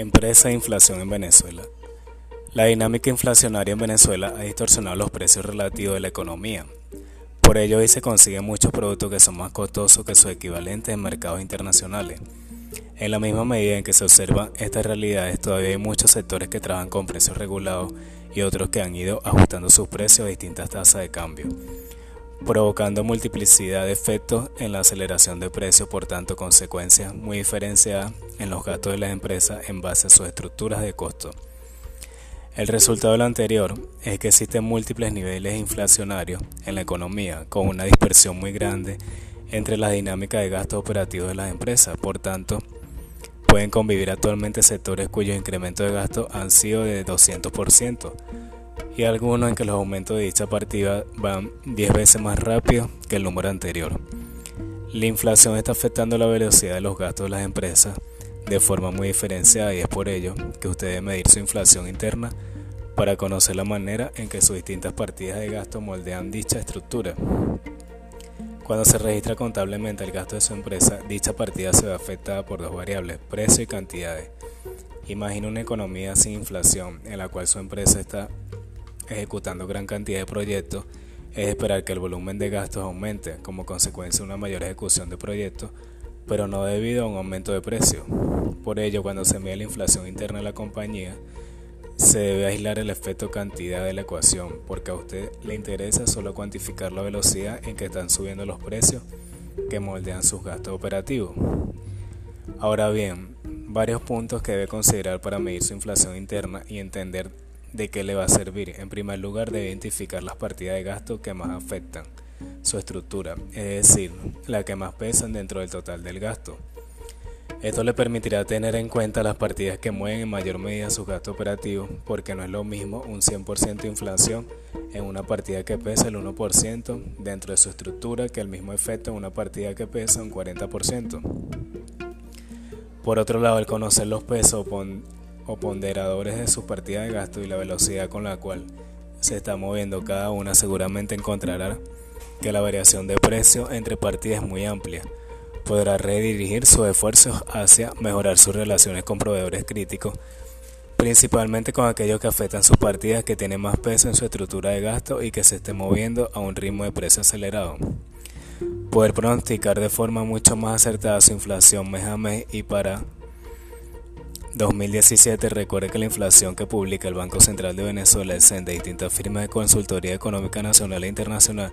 Empresa e inflación en Venezuela. La dinámica inflacionaria en Venezuela ha distorsionado los precios relativos de la economía. Por ello hoy se consiguen muchos productos que son más costosos que sus equivalentes en mercados internacionales. En la misma medida en que se observan estas realidades, todavía hay muchos sectores que trabajan con precios regulados y otros que han ido ajustando sus precios a distintas tasas de cambio provocando multiplicidad de efectos en la aceleración de precios, por tanto consecuencias muy diferenciadas en los gastos de las empresas en base a sus estructuras de costo. El resultado de lo anterior es que existen múltiples niveles inflacionarios en la economía, con una dispersión muy grande entre la dinámica de gastos operativos de las empresas. Por tanto, pueden convivir actualmente sectores cuyos incrementos de gastos han sido de 200%, y algunos en que los aumentos de dicha partida van 10 veces más rápido que el número anterior. La inflación está afectando la velocidad de los gastos de las empresas de forma muy diferenciada y es por ello que usted debe medir su inflación interna para conocer la manera en que sus distintas partidas de gasto moldean dicha estructura. Cuando se registra contablemente el gasto de su empresa, dicha partida se ve afectada por dos variables, precio y cantidades. Imagina una economía sin inflación en la cual su empresa está ejecutando gran cantidad de proyectos, es esperar que el volumen de gastos aumente como consecuencia de una mayor ejecución de proyectos, pero no debido a un aumento de precio. Por ello, cuando se mide la inflación interna de la compañía, se debe aislar el efecto cantidad de la ecuación, porque a usted le interesa solo cuantificar la velocidad en que están subiendo los precios que moldean sus gastos operativos. Ahora bien, varios puntos que debe considerar para medir su inflación interna y entender ¿De qué le va a servir? En primer lugar, debe identificar las partidas de gasto que más afectan su estructura, es decir, las que más pesan dentro del total del gasto. Esto le permitirá tener en cuenta las partidas que mueven en mayor medida su gasto operativo, porque no es lo mismo un 100% de inflación en una partida que pesa el 1% dentro de su estructura que el mismo efecto en una partida que pesa un 40%. Por otro lado, el conocer los pesos o ponderadores de su partida de gasto y la velocidad con la cual se está moviendo cada una seguramente encontrará que la variación de precio entre partidas es muy amplia. Podrá redirigir sus esfuerzos hacia mejorar sus relaciones con proveedores críticos, principalmente con aquellos que afectan sus partidas que tienen más peso en su estructura de gasto y que se esté moviendo a un ritmo de precio acelerado. Poder pronosticar de forma mucho más acertada su inflación mes a mes y para 2017 recuerde que la inflación que publica el Banco Central de Venezuela de distintas firmas de consultoría económica nacional e internacional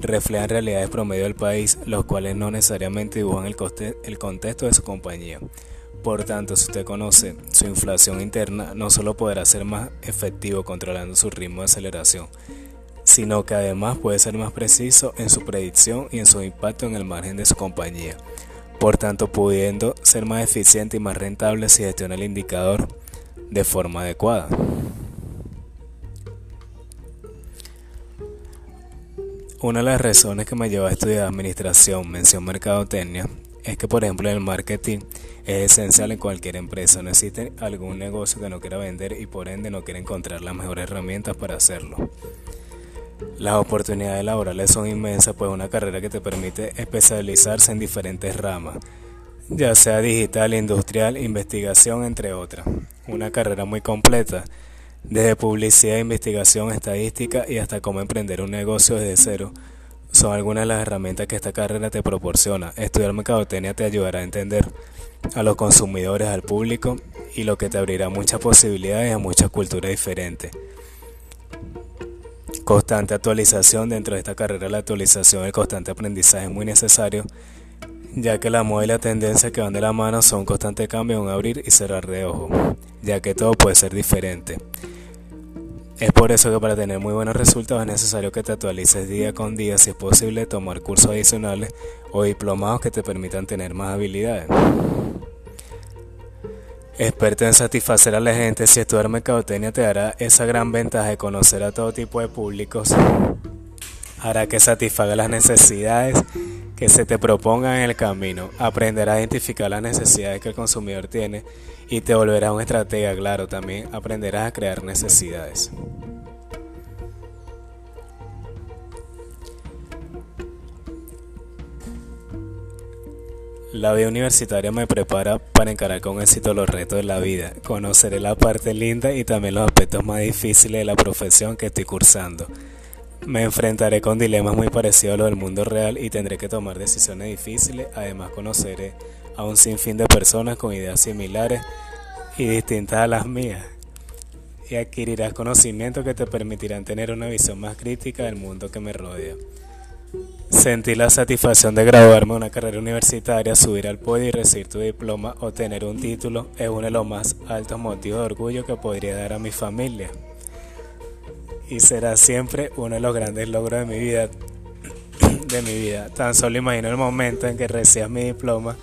reflejan realidades promedio del país, los cuales no necesariamente dibujan el, el contexto de su compañía. Por tanto, si usted conoce su inflación interna, no solo podrá ser más efectivo controlando su ritmo de aceleración, sino que además puede ser más preciso en su predicción y en su impacto en el margen de su compañía por tanto pudiendo ser más eficiente y más rentable si gestiona el indicador de forma adecuada. Una de las razones que me llevó a estudiar administración, mención mercadotecnia, es que por ejemplo el marketing es esencial en cualquier empresa. No existe algún negocio que no quiera vender y por ende no quiera encontrar las mejores herramientas para hacerlo. Las oportunidades laborales son inmensas, pues una carrera que te permite especializarse en diferentes ramas, ya sea digital, industrial, investigación, entre otras. Una carrera muy completa, desde publicidad, investigación, estadística y hasta cómo emprender un negocio desde cero. Son algunas de las herramientas que esta carrera te proporciona. Estudiar mercadotecnia te ayudará a entender a los consumidores, al público y lo que te abrirá muchas posibilidades a muchas culturas diferentes constante actualización dentro de esta carrera la actualización el constante aprendizaje es muy necesario ya que la moda y la tendencia que van de la mano son constante cambio un abrir y cerrar de ojo ya que todo puede ser diferente. Es por eso que para tener muy buenos resultados es necesario que te actualices día con día si es posible tomar cursos adicionales o diplomados que te permitan tener más habilidades Experto en satisfacer a la gente, si estudiar mercadotecnia te dará esa gran ventaja de conocer a todo tipo de públicos, hará que satisfaga las necesidades que se te propongan en el camino, aprenderás a identificar las necesidades que el consumidor tiene y te volverás un estratega, claro, también aprenderás a crear necesidades. La vida universitaria me prepara para encarar con éxito los retos de la vida. Conoceré la parte linda y también los aspectos más difíciles de la profesión que estoy cursando. Me enfrentaré con dilemas muy parecidos a los del mundo real y tendré que tomar decisiones difíciles. Además conoceré a un sinfín de personas con ideas similares y distintas a las mías. Y adquirirás conocimientos que te permitirán tener una visión más crítica del mundo que me rodea. Sentí la satisfacción de graduarme en una carrera universitaria, subir al podio y recibir tu diploma o tener un título es uno de los más altos motivos de orgullo que podría dar a mi familia. Y será siempre uno de los grandes logros de mi vida. De mi vida. Tan solo imagino el momento en que recibas mi diploma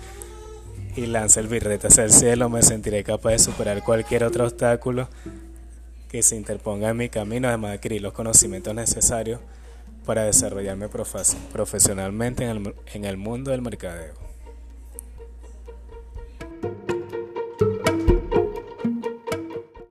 y lance el birrete hacia el cielo, me sentiré capaz de superar cualquier otro obstáculo que se interponga en mi camino, además de adquirir los conocimientos necesarios para desarrollarme profesionalmente en el, en el mundo del mercadeo.